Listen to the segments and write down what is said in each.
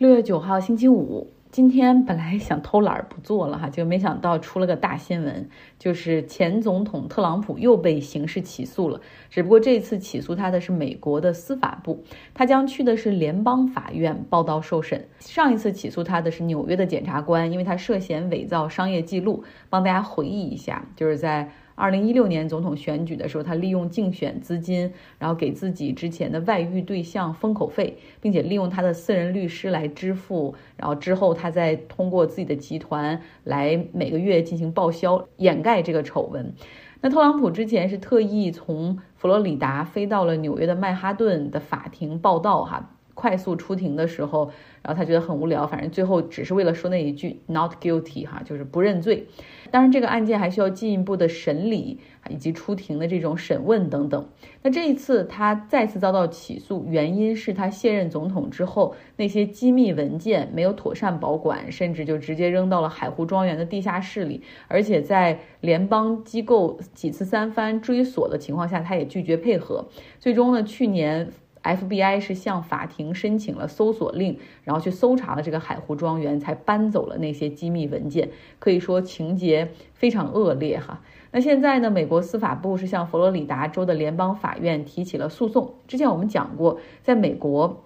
六月九号星期五，今天本来想偷懒不做了哈，就没想到出了个大新闻，就是前总统特朗普又被刑事起诉了。只不过这次起诉他的是美国的司法部，他将去的是联邦法院报道受审。上一次起诉他的是纽约的检察官，因为他涉嫌伪造商业记录。帮大家回忆一下，就是在。二零一六年总统选举的时候，他利用竞选资金，然后给自己之前的外遇对象封口费，并且利用他的私人律师来支付，然后之后他再通过自己的集团来每个月进行报销，掩盖这个丑闻。那特朗普之前是特意从佛罗里达飞到了纽约的曼哈顿的法庭报道，哈。快速出庭的时候，然后他觉得很无聊，反正最后只是为了说那一句 “not guilty” 哈，就是不认罪。当然，这个案件还需要进一步的审理以及出庭的这种审问等等。那这一次他再次遭到起诉，原因是他卸任总统之后，那些机密文件没有妥善保管，甚至就直接扔到了海湖庄园的地下室里，而且在联邦机构几次三番追索的情况下，他也拒绝配合。最终呢，去年。FBI 是向法庭申请了搜索令，然后去搜查了这个海湖庄园，才搬走了那些机密文件。可以说情节非常恶劣哈。那现在呢，美国司法部是向佛罗里达州的联邦法院提起了诉讼。之前我们讲过，在美国，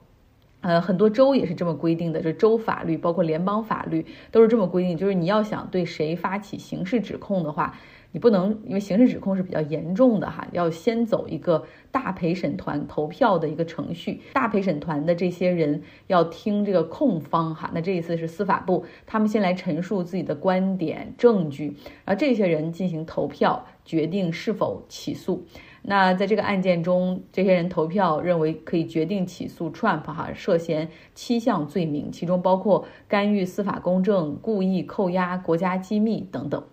呃，很多州也是这么规定的，就州法律包括联邦法律都是这么规定，就是你要想对谁发起刑事指控的话。你不能因为刑事指控是比较严重的哈，要先走一个大陪审团投票的一个程序。大陪审团的这些人要听这个控方哈，那这一次是司法部，他们先来陈述自己的观点、证据，然后这些人进行投票，决定是否起诉。那在这个案件中，这些人投票认为可以决定起诉 Trump 哈，涉嫌七项罪名，其中包括干预司法公正、故意扣押国家机密等等。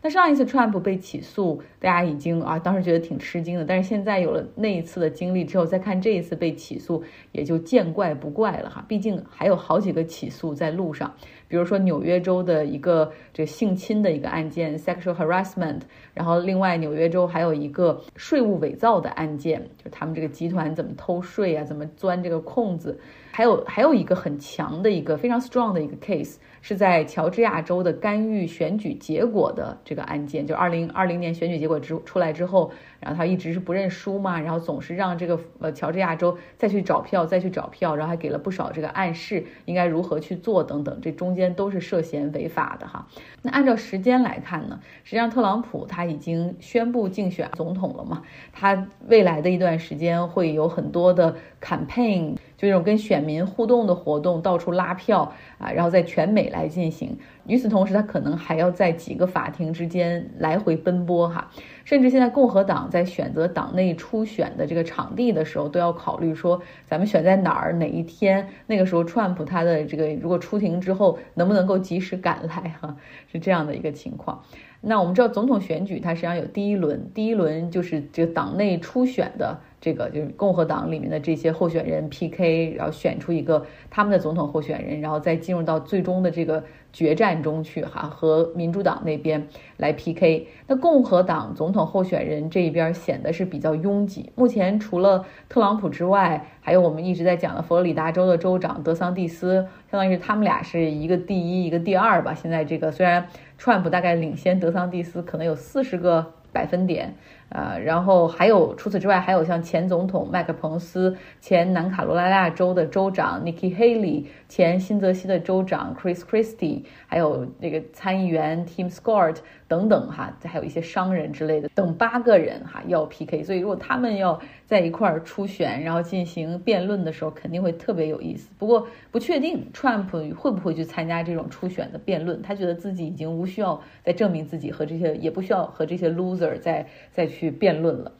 那上一次 Trump 被起诉，大家已经啊，当时觉得挺吃惊的。但是现在有了那一次的经历之后，再看这一次被起诉，也就见怪不怪了哈。毕竟还有好几个起诉在路上，比如说纽约州的一个这性侵的一个案件 （sexual harassment），然后另外纽约州还有一个税务伪造的案件，就是他们这个集团怎么偷税啊，怎么钻这个空子。还有还有一个很强的一个非常 strong 的一个 case，是在乔治亚州的干预选举结果的这个案件，就二零二零年选举结果之出来之后，然后他一直是不认输嘛，然后总是让这个呃乔治亚州再去找票，再去找票，然后还给了不少这个暗示，应该如何去做等等，这中间都是涉嫌违法的哈。那按照时间来看呢，实际上特朗普他已经宣布竞选总统了嘛，他未来的一段时间会有很多的 campaign。就这种跟选民互动的活动，到处拉票啊，然后在全美来进行。与此同时，他可能还要在几个法庭之间来回奔波哈。甚至现在共和党在选择党内初选的这个场地的时候，都要考虑说，咱们选在哪儿、哪一天？那个时候，Trump 他的这个如果出庭之后，能不能够及时赶来哈？是这样的一个情况。那我们知道，总统选举它实际上有第一轮，第一轮就是这个党内初选的。这个就是共和党里面的这些候选人 PK，然后选出一个他们的总统候选人，然后再进入到最终的这个决战中去哈，和民主党那边来 PK。那共和党总统候选人这一边显得是比较拥挤。目前除了特朗普之外，还有我们一直在讲的佛罗里达州的州长德桑蒂斯，相当于是他们俩是一个第一，一个第二吧。现在这个虽然川普大概领先德桑蒂斯，可能有四十个。百分点，啊，然后还有除此之外，还有像前总统麦克彭斯、前南卡罗来纳州的州长 Nikki Haley、前新泽西的州长 Chris Christie，还有那个参议员 Tim Scott 等等哈，还有一些商人之类的，等八个人哈要 PK，所以如果他们要在一块儿初选，然后进行辩论的时候，肯定会特别有意思。不过不确定 Trump 会不会去参加这种初选的辩论，他觉得自己已经无需要再证明自己和这些，也不需要和这些 loser。再再去辩论了。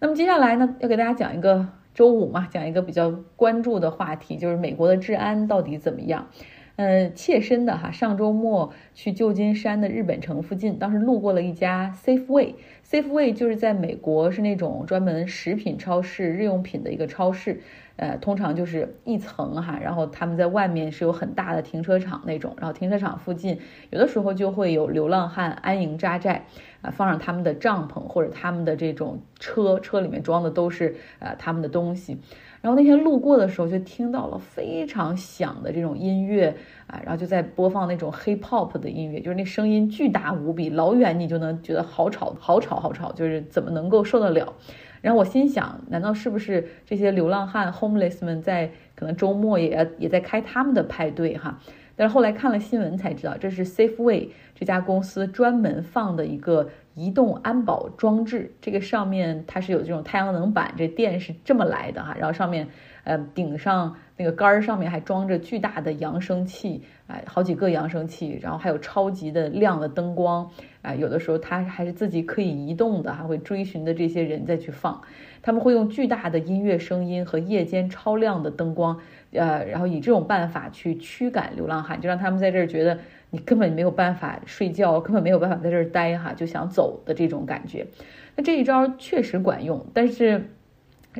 那么接下来呢，要给大家讲一个周五嘛，讲一个比较关注的话题，就是美国的治安到底怎么样？嗯，切身的哈，上周末去旧金山的日本城附近，当时路过了一家 Safeway Safe Way 就是在美国是那种专门食品超市、日用品的一个超市。呃，通常就是一层哈，然后他们在外面是有很大的停车场那种，然后停车场附近有的时候就会有流浪汉安营扎寨，啊，放上他们的帐篷或者他们的这种车，车里面装的都是呃他们的东西。然后那天路过的时候，就听到了非常响的这种音乐啊，然后就在播放那种 hip hop 的音乐，就是那声音巨大无比，老远你就能觉得好吵，好吵，好吵，就是怎么能够受得了？然后我心想，难道是不是这些流浪汉 homeless 们在可能周末也也在开他们的派对哈？但是后来看了新闻才知道，这是 Safeway 这家公司专门放的一个。移动安保装置，这个上面它是有这种太阳能板，这电是这么来的哈。然后上面，呃，顶上那个杆儿上面还装着巨大的扬声器，哎，好几个扬声器，然后还有超级的亮的灯光，啊，有的时候它还是自己可以移动的，还会追寻的这些人再去放。他们会用巨大的音乐声音和夜间超亮的灯光，呃，然后以这种办法去驱赶流浪汉，就让他们在这儿觉得。你根本没有办法睡觉，根本没有办法在这儿待哈，就想走的这种感觉。那这一招确实管用，但是。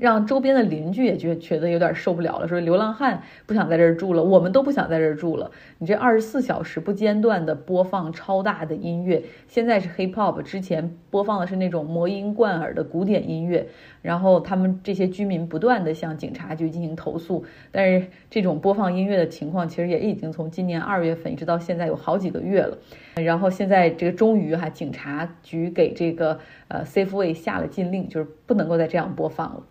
让周边的邻居也觉觉得有点受不了了，说流浪汉不想在这儿住了，我们都不想在这儿住了。你这二十四小时不间断的播放超大的音乐，现在是 hip hop，之前播放的是那种魔音贯耳的古典音乐。然后他们这些居民不断的向警察局进行投诉，但是这种播放音乐的情况其实也已经从今年二月份一直到现在有好几个月了。然后现在这个终于哈，警察局给这个呃 Safeway 下了禁令，就是不能够再这样播放了。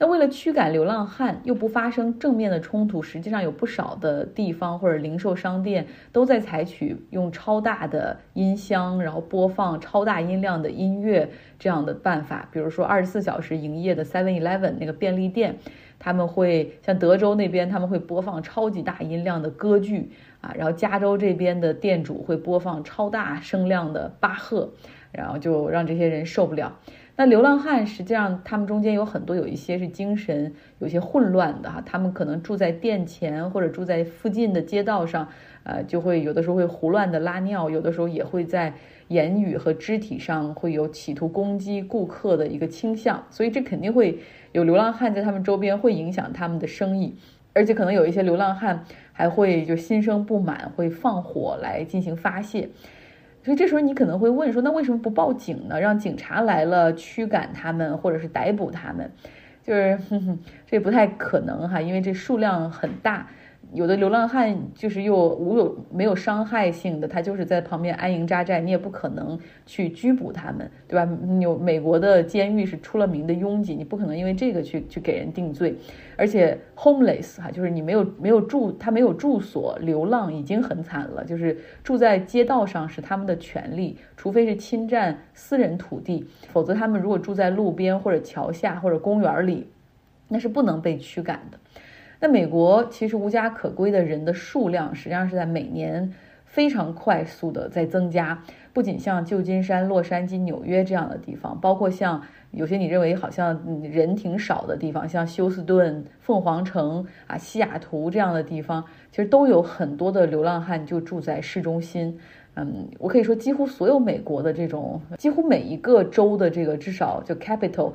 那为了驱赶流浪汉，又不发生正面的冲突，实际上有不少的地方或者零售商店都在采取用超大的音箱，然后播放超大音量的音乐这样的办法。比如说二十四小时营业的 Seven Eleven 那个便利店，他们会像德州那边他们会播放超级大音量的歌剧啊，然后加州这边的店主会播放超大声量的巴赫，然后就让这些人受不了。那流浪汉实际上，他们中间有很多，有一些是精神有些混乱的哈，他们可能住在店前或者住在附近的街道上，呃，就会有的时候会胡乱的拉尿，有的时候也会在言语和肢体上会有企图攻击顾客的一个倾向，所以这肯定会有流浪汉在他们周边，会影响他们的生意，而且可能有一些流浪汉还会就心生不满，会放火来进行发泄。所以这时候你可能会问说，那为什么不报警呢？让警察来了驱赶他们，或者是逮捕他们？就是哼哼，这不太可能哈，因为这数量很大。有的流浪汉就是又无有没有伤害性的，他就是在旁边安营扎寨，你也不可能去拘捕他们，对吧？有美国的监狱是出了名的拥挤，你不可能因为这个去去给人定罪。而且 homeless 哈，就是你没有没有住，他没有住所，流浪已经很惨了。就是住在街道上是他们的权利，除非是侵占私人土地，否则他们如果住在路边或者桥下或者公园里，那是不能被驱赶的。那美国其实无家可归的人的数量，实际上是在每年非常快速的在增加。不仅像旧金山、洛杉矶、纽约这样的地方，包括像有些你认为好像人挺少的地方，像休斯顿、凤凰城啊、西雅图这样的地方，其实都有很多的流浪汉就住在市中心。嗯，我可以说，几乎所有美国的这种，几乎每一个州的这个至少就 capital。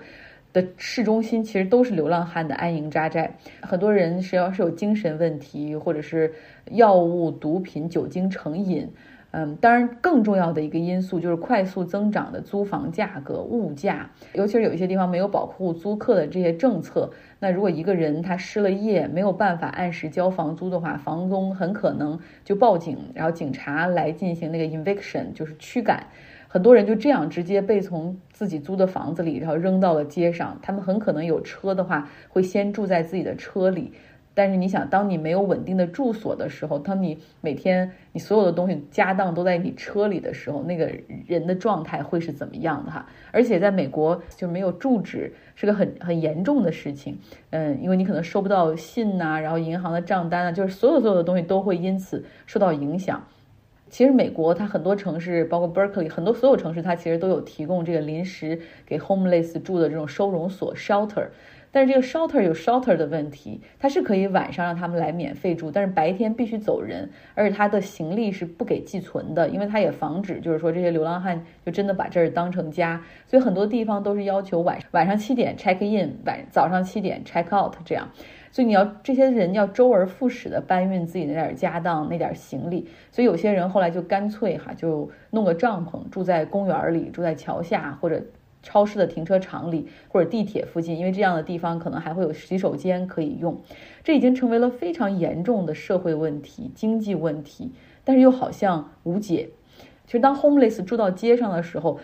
的市中心其实都是流浪汉的安营扎寨，很多人实际上是有精神问题，或者是药物、毒品、酒精成瘾。嗯，当然更重要的一个因素就是快速增长的租房价格、物价，尤其是有一些地方没有保护租客的这些政策。那如果一个人他失了业，没有办法按时交房租的话，房东很可能就报警，然后警察来进行那个 eviction，就是驱赶。很多人就这样直接被从自己租的房子里，然后扔到了街上。他们很可能有车的话，会先住在自己的车里。但是你想，当你没有稳定的住所的时候，当你每天你所有的东西家当都在你车里的时候，那个人的状态会是怎么样的哈？而且在美国就没有住址是个很很严重的事情。嗯，因为你可能收不到信呐，然后银行的账单啊，就是所有所有的东西都会因此受到影响。其实美国它很多城市，包括 Berkeley，很多所有城市它其实都有提供这个临时给 homeless 住的这种收容所 shelter。但是这个 shelter 有 shelter 的问题，它是可以晚上让他们来免费住，但是白天必须走人，而且他的行李是不给寄存的，因为它也防止就是说这些流浪汉就真的把这儿当成家，所以很多地方都是要求晚晚上七点 check in，晚早上七点 check out 这样。所以你要这些人要周而复始的搬运自己那点家当、那点行李，所以有些人后来就干脆哈就弄个帐篷，住在公园里，住在桥下或者超市的停车场里或者地铁附近，因为这样的地方可能还会有洗手间可以用。这已经成为了非常严重的社会问题、经济问题，但是又好像无解。其实当 homeless 住到街上的时候，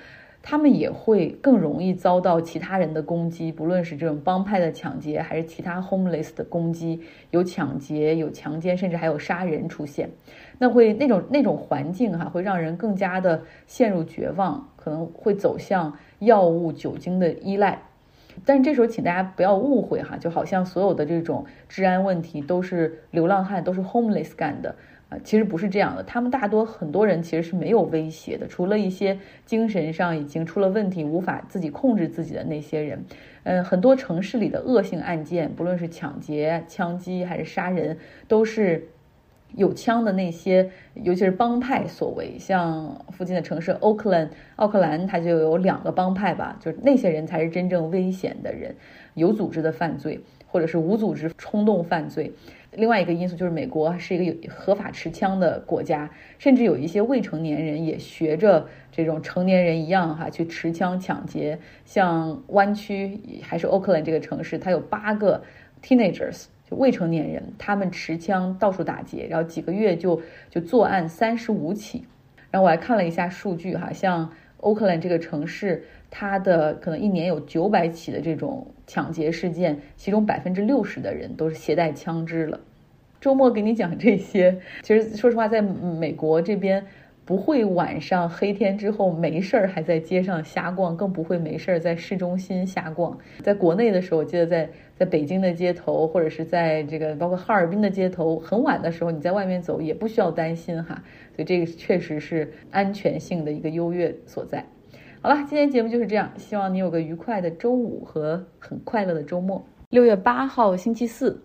他们也会更容易遭到其他人的攻击，不论是这种帮派的抢劫，还是其他 homeless 的攻击，有抢劫、有强奸，甚至还有杀人出现。那会那种那种环境哈，会让人更加的陷入绝望，可能会走向药物、酒精的依赖。但这时候，请大家不要误会哈，就好像所有的这种治安问题都是流浪汉、都是 homeless 干的。啊，其实不是这样的，他们大多很多人其实是没有威胁的，除了一些精神上已经出了问题、无法自己控制自己的那些人。嗯，很多城市里的恶性案件，不论是抢劫、枪击还是杀人，都是有枪的那些，尤其是帮派所为。像附近的城市奥克兰，奥克兰它就有两个帮派吧，就是那些人才是真正危险的人，有组织的犯罪或者是无组织冲动犯罪。另外一个因素就是美国是一个有合法持枪的国家，甚至有一些未成年人也学着这种成年人一样哈去持枪抢劫。像湾区还是 Oakland 这个城市，它有八个 teenagers 就未成年人，他们持枪到处打劫，然后几个月就就作案三十五起。然后我还看了一下数据哈，像欧克兰这个城市。它的可能一年有九百起的这种抢劫事件，其中百分之六十的人都是携带枪支了。周末给你讲这些，其实说实话，在美国这边不会晚上黑天之后没事儿还在街上瞎逛，更不会没事儿在市中心瞎逛。在国内的时候，我记得在在北京的街头，或者是在这个包括哈尔滨的街头，很晚的时候你在外面走也不需要担心哈。所以这个确实是安全性的一个优越所在。好了，今天节目就是这样，希望你有个愉快的周五和很快乐的周末。六月八号，星期四。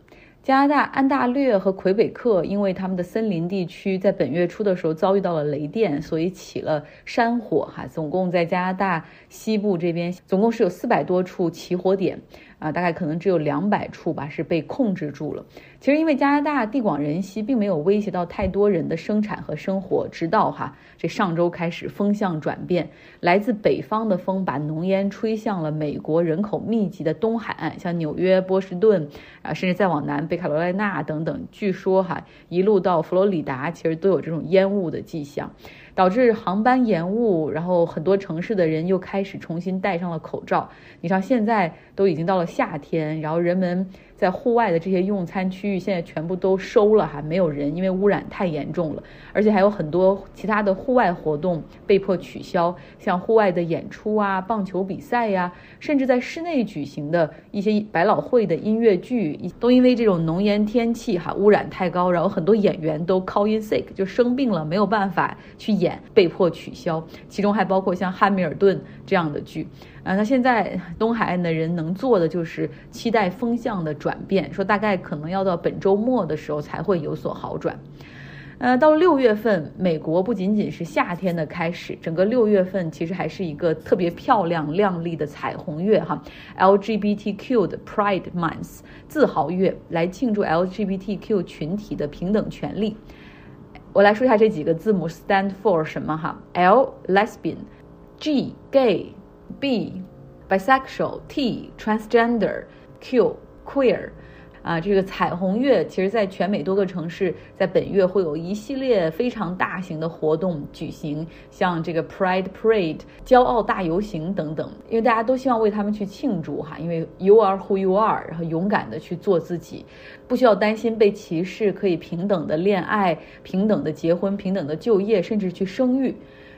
加拿大安大略和魁北克因为他们的森林地区在本月初的时候遭遇到了雷电，所以起了山火。哈，总共在加拿大西部这边，总共是有四百多处起火点，啊，大概可能只有两百处吧是被控制住了。其实因为加拿大地广人稀，并没有威胁到太多人的生产和生活，直到哈这上周开始风向转变，来自北方的风把浓烟吹向了美国人口密集的东海岸，像纽约、波士顿啊，甚至再往南。北卡罗来纳等等，据说哈一路到佛罗里达，其实都有这种烟雾的迹象，导致航班延误，然后很多城市的人又开始重新戴上了口罩。你像现在都已经到了夏天，然后人们。在户外的这些用餐区域现在全部都收了，哈，没有人，因为污染太严重了，而且还有很多其他的户外活动被迫取消，像户外的演出啊、棒球比赛呀，甚至在室内举行的一些百老汇的音乐剧，都因为这种浓烟天气哈污染太高，然后很多演员都 call in sick 就生病了，没有办法去演，被迫取消，其中还包括像汉密尔顿这样的剧。啊，那现在东海岸的人能做的就是期待风向的转变，说大概可能要到本周末的时候才会有所好转。呃，到了六月份，美国不仅仅是夏天的开始，整个六月份其实还是一个特别漂亮亮丽的彩虹月哈，LGBTQ 的 Pride Month 自豪月，来庆祝 LGBTQ 群体的平等权利。我来说一下这几个字母 stand for 什么哈，L lesbian，G gay。B, bisexual, T, transgender, Q, queer，啊，这个彩虹月其实在全美多个城市，在本月会有一系列非常大型的活动举行，像这个 Pride Parade、骄傲大游行等等，因为大家都希望为他们去庆祝哈，因为 You are who you are，然后勇敢的去做自己，不需要担心被歧视，可以平等的恋爱、平等的结婚、平等的就业，甚至去生育。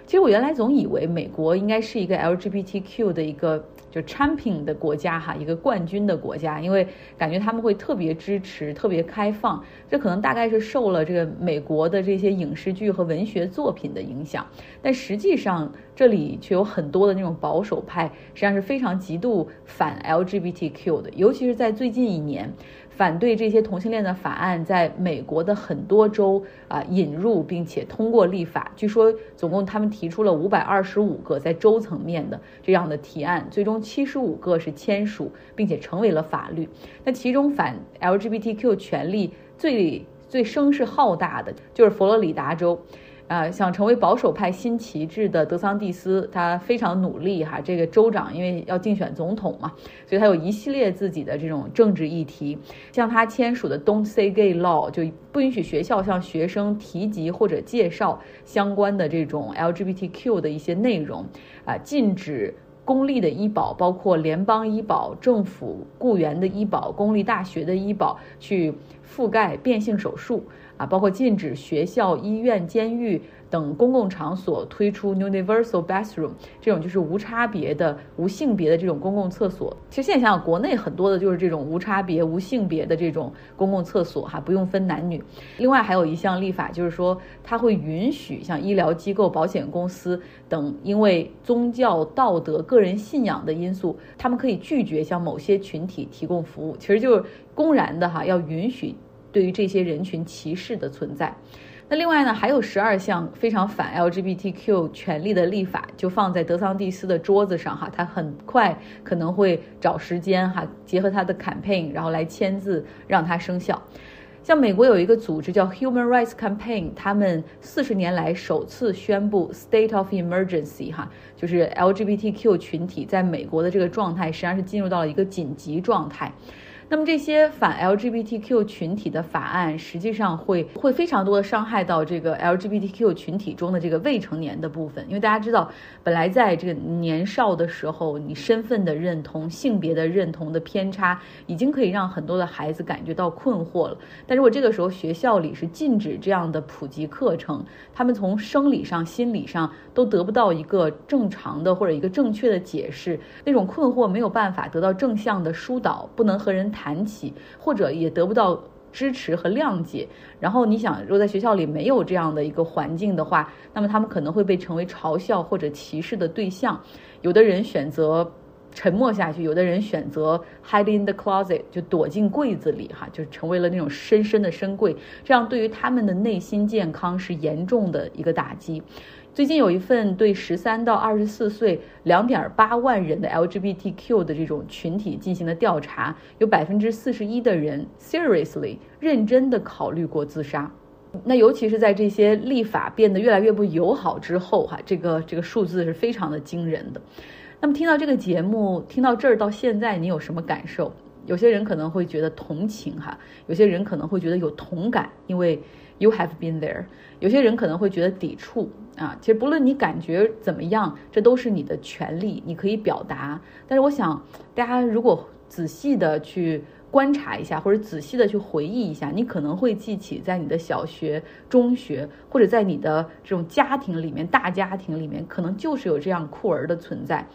其实我原来总以为美国应该是一个 LGBTQ 的一个就 champion 的国家哈，一个冠军的国家，因为感觉他们会特别支持、特别开放。这可能大概是受了这个美国的这些影视剧和文学作品的影响，但实际上这里却有很多的那种保守派，实际上是非常极度反 LGBTQ 的，尤其是在最近一年。反对这些同性恋的法案在美国的很多州啊引入并且通过立法。据说总共他们提出了五百二十五个在州层面的这样的提案，最终七十五个是签署并且成为了法律。那其中反 LGBTQ 权利最最声势浩大的就是佛罗里达州。啊，想成为保守派新旗帜的德桑蒂斯，他非常努力哈。这个州长因为要竞选总统嘛，所以他有一系列自己的这种政治议题。像他签署的 Don't Say Gay Law，就不允许学校向学生提及或者介绍相关的这种 LGBTQ 的一些内容。啊，禁止公立的医保，包括联邦医保、政府雇员的医保、公立大学的医保，去覆盖变性手术。啊，包括禁止学校、医院、监狱。等公共场所推出 universal bathroom 这种就是无差别的、无性别的这种公共厕所。其实现在想想，国内很多的就是这种无差别、无性别的这种公共厕所，哈，不用分男女。另外还有一项立法，就是说它会允许像医疗机构、保险公司等，因为宗教、道德、个人信仰的因素，他们可以拒绝向某些群体提供服务。其实就是公然的哈，要允许对于这些人群歧视的存在。那另外呢，还有十二项非常反 LGBTQ 权利的立法，就放在德桑蒂斯的桌子上哈，他很快可能会找时间哈，结合他的 campaign，然后来签字让它生效。像美国有一个组织叫 Human Rights Campaign，他们四十年来首次宣布 state of emergency 哈，就是 LGBTQ 群体在美国的这个状态实际上是进入到了一个紧急状态。那么这些反 LGBTQ 群体的法案，实际上会会非常多的伤害到这个 LGBTQ 群体中的这个未成年的部分，因为大家知道，本来在这个年少的时候，你身份的认同、性别的认同的偏差，已经可以让很多的孩子感觉到困惑了。但如果这个时候学校里是禁止这样的普及课程，他们从生理上、心理上都得不到一个正常的或者一个正确的解释，那种困惑没有办法得到正向的疏导，不能和人。谈起，或者也得不到支持和谅解。然后你想，如果在学校里没有这样的一个环境的话，那么他们可能会被成为嘲笑或者歧视的对象。有的人选择沉默下去，有的人选择 hide in the closet，就躲进柜子里，哈，就成为了那种深深的深柜。这样对于他们的内心健康是严重的一个打击。最近有一份对十三到二十四岁两点八万人的 LGBTQ 的这种群体进行的调查，有百分之四十一的人 seriously 认真的考虑过自杀。那尤其是在这些立法变得越来越不友好之后，哈，这个这个数字是非常的惊人的。那么听到这个节目，听到这儿到现在，你有什么感受？有些人可能会觉得同情，哈，有些人可能会觉得有同感，因为 you have been there。有些人可能会觉得抵触。啊，其实不论你感觉怎么样，这都是你的权利，你可以表达。但是我想，大家如果仔细的去观察一下，或者仔细的去回忆一下，你可能会记起在你的小学、中学，或者在你的这种家庭里面，大家庭里面，可能就是有这样酷儿的存在。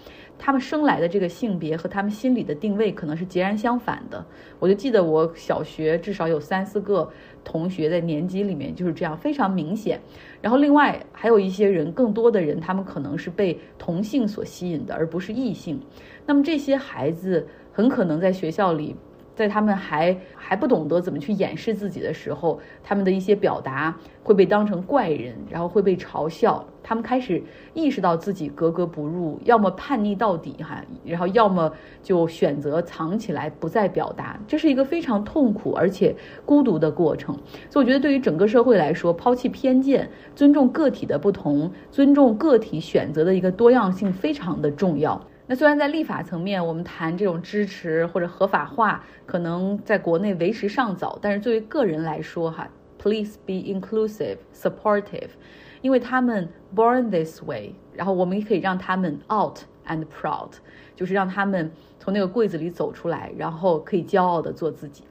他们生来的这个性别和他们心里的定位可能是截然相反的。我就记得我小学至少有三四个同学在年级里面就是这样，非常明显。然后另外还有一些人，更多的人他们可能是被同性所吸引的，而不是异性。那么这些孩子很可能在学校里。在他们还还不懂得怎么去掩饰自己的时候，他们的一些表达会被当成怪人，然后会被嘲笑。他们开始意识到自己格格不入，要么叛逆到底哈，然后要么就选择藏起来不再表达。这是一个非常痛苦而且孤独的过程。所以我觉得，对于整个社会来说，抛弃偏见，尊重个体的不同，尊重个体选择的一个多样性，非常的重要。那虽然在立法层面，我们谈这种支持或者合法化，可能在国内为时尚早，但是作为个人来说，哈，please be inclusive, supportive，因为他们 born this way，然后我们也可以让他们 out and proud，就是让他们从那个柜子里走出来，然后可以骄傲的做自己。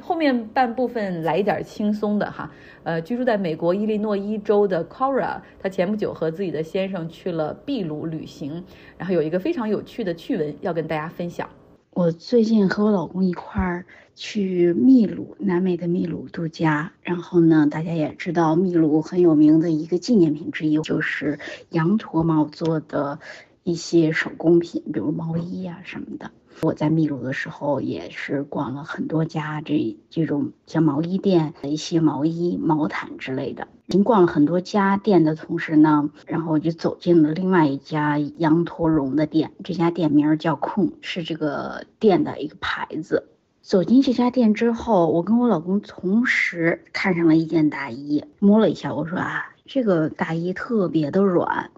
后面半部分来一点轻松的哈，呃，居住在美国伊利诺伊州的 Cora，她前不久和自己的先生去了秘鲁旅行，然后有一个非常有趣的趣闻要跟大家分享。我最近和我老公一块儿去秘鲁，南美的秘鲁度假。然后呢，大家也知道秘鲁很有名的一个纪念品之一就是羊驼毛做的一些手工品，比如毛衣啊什么的。我在秘鲁的时候也是逛了很多家这这种像毛衣店的一些毛衣、毛毯之类的。已经逛了很多家店的同时呢，然后我就走进了另外一家羊驼绒的店。这家店名叫空，是这个店的一个牌子。走进这家店之后，我跟我老公同时看上了一件大衣，摸了一下，我说啊，这个大衣特别的软。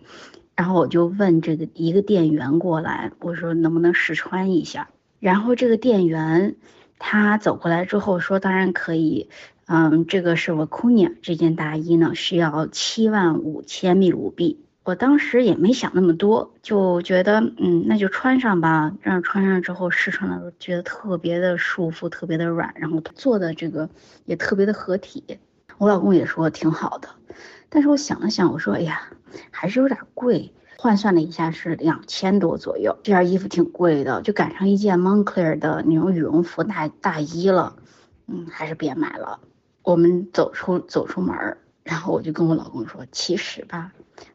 然后我就问这个一个店员过来，我说能不能试穿一下？然后这个店员他走过来之后说，当然可以。嗯，这个是我 c u n a 这件大衣呢，需要七万五千秘鲁币。我当时也没想那么多，就觉得嗯，那就穿上吧。让穿上之后试穿的时候，觉得特别的舒服，特别的软，然后做的这个也特别的合体。我老公也说挺好的，但是我想了想，我说哎呀，还是有点贵。换算了一下是两千多左右，这件衣服挺贵的，就赶上一件 Moncler 的那种羽绒服大大衣了。嗯，还是别买了。我们走出走出门儿，然后我就跟我老公说：“其实吧，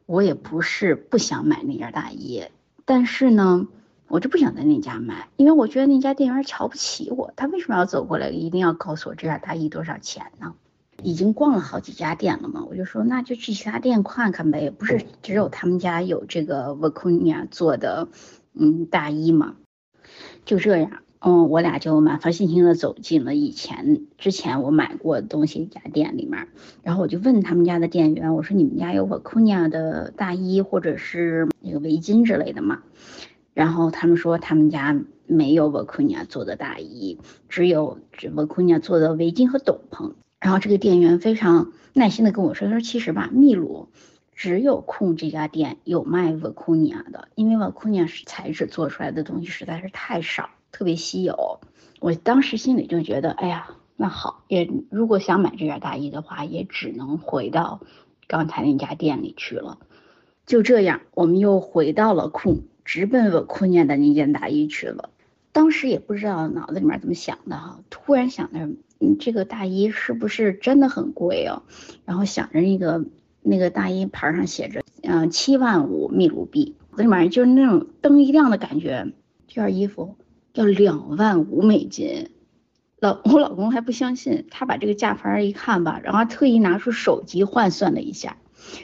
我也不是不想买那件大衣，但是呢，我就不想在那家买，因为我觉得那家店员瞧不起我。他为什么要走过来，一定要告诉我这件大衣多少钱呢？已经逛了好几家店了嘛，我就说那就去其他店看看呗，不是只有他们家有这个 v a c u n a 做的嗯大衣嘛，就这样。”嗯，我俩就满怀信心的走进了以前之前我买过东西一家店里面，然后我就问他们家的店员，我说你们家有 v a c u n a 的大衣或者是那个围巾之类的吗？然后他们说他们家没有 v a c u n a 做的大衣，只有 v a c u n a 做的围巾和斗篷。然后这个店员非常耐心的跟我说，他说其实吧，秘鲁只有控这家店有卖 v a c u n i a 的，因为 v a c u n i a 是材质做出来的东西实在是太少。特别稀有，我当时心里就觉得，哎呀，那好，也如果想买这件大衣的话，也只能回到刚才那家店里去了。就这样，我们又回到了库，直奔我库念的那件大衣去了。当时也不知道脑子里面怎么想的哈，突然想着，嗯，这个大衣是不是真的很贵哦？然后想着那个那个大衣牌上写着，嗯，七万五秘鲁币，这玩意儿就是那种灯一亮的感觉，这件衣服。要两万五美金，老我老公还不相信，他把这个价牌一看吧，然后特意拿出手机换算了一下，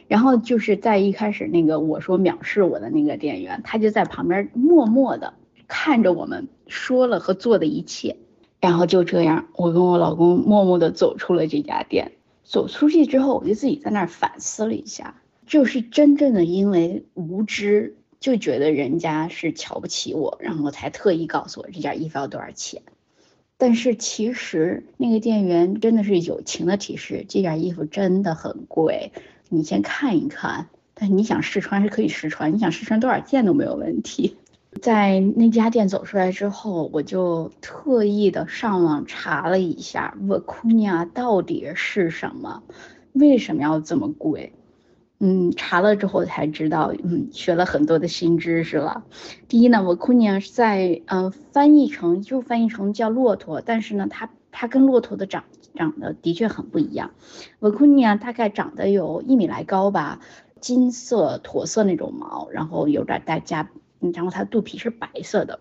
然后就是在一开始那个我说藐视我的那个店员，他就在旁边默默的看着我们说了和做的一切，然后就这样，我跟我老公默默的走出了这家店。走出去之后，我就自己在那儿反思了一下，就是真正的因为无知。就觉得人家是瞧不起我，然后才特意告诉我这件衣服要多少钱。但是其实那个店员真的是友情的提示，这件衣服真的很贵，你先看一看。但你想试穿是可以试穿，你想试穿多少件都没有问题。在那家店走出来之后，我就特意的上网查了一下 v a c u n a 到底是什么，为什么要这么贵。嗯，查了之后才知道，嗯，学了很多的新知识了。第一呢，我库尼亚是在嗯翻译成就翻译成叫骆驼，但是呢，它它跟骆驼的长长得的确很不一样。我库尼亚大概长得有一米来高吧，金色驼色那种毛，然后有点带加，然后它肚皮是白色的。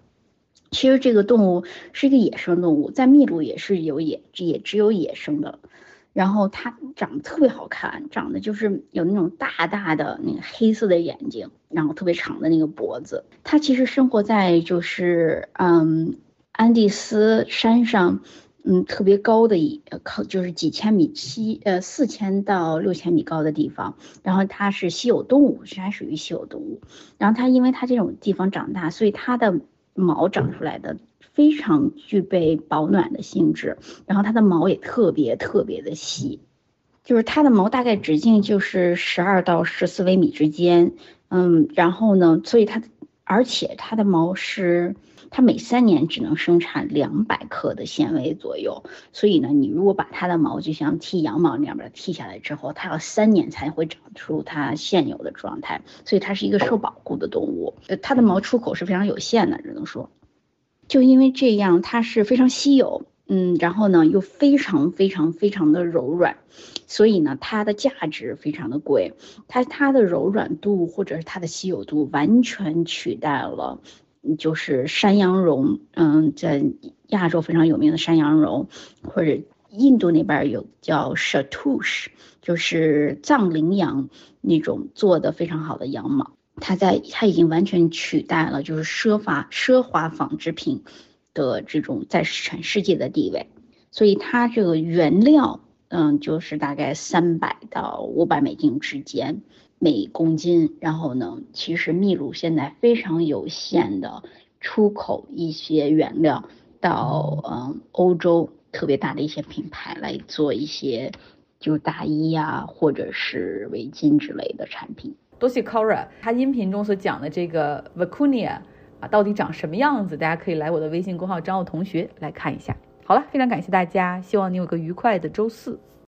其实这个动物是一个野生动物，在秘鲁也是有野，也只有野生的。然后它长得特别好看，长得就是有那种大大的那个黑色的眼睛，然后特别长的那个脖子。它其实生活在就是嗯安第斯山上，嗯特别高的一靠就是几千米七呃四千到六千米高的地方。然后它是稀有动物，是还属于稀有动物。然后它因为它这种地方长大，所以它的毛长出来的。非常具备保暖的性质，然后它的毛也特别特别的细，就是它的毛大概直径就是十二到十四微米之间，嗯，然后呢，所以它的，而且它的毛是，它每三年只能生产两百克的纤维左右，所以呢，你如果把它的毛就像剃羊毛那样把它剃下来之后，它要三年才会长出它现有的状态，所以它是一个受保护的动物，呃，它的毛出口是非常有限的，只能说。就因为这样，它是非常稀有，嗯，然后呢又非常非常非常的柔软，所以呢它的价值非常的贵。它它的柔软度或者是它的稀有度完全取代了就是山羊绒，嗯，在亚洲非常有名的山羊绒，或者印度那边有叫 Shatush，就是藏羚羊那种做的非常好的羊毛。它在它已经完全取代了就是奢华奢华纺织品的这种在全世界的地位，所以它这个原料，嗯，就是大概三百到五百美金之间每公斤。然后呢，其实秘鲁现在非常有限的出口一些原料到嗯欧洲特别大的一些品牌来做一些就大衣呀或者是围巾之类的产品。多谢 Cora，他音频中所讲的这个 Vicuña 啊，到底长什么样子？大家可以来我的微信公号张奥同学来看一下。好了，非常感谢大家，希望你有个愉快的周四。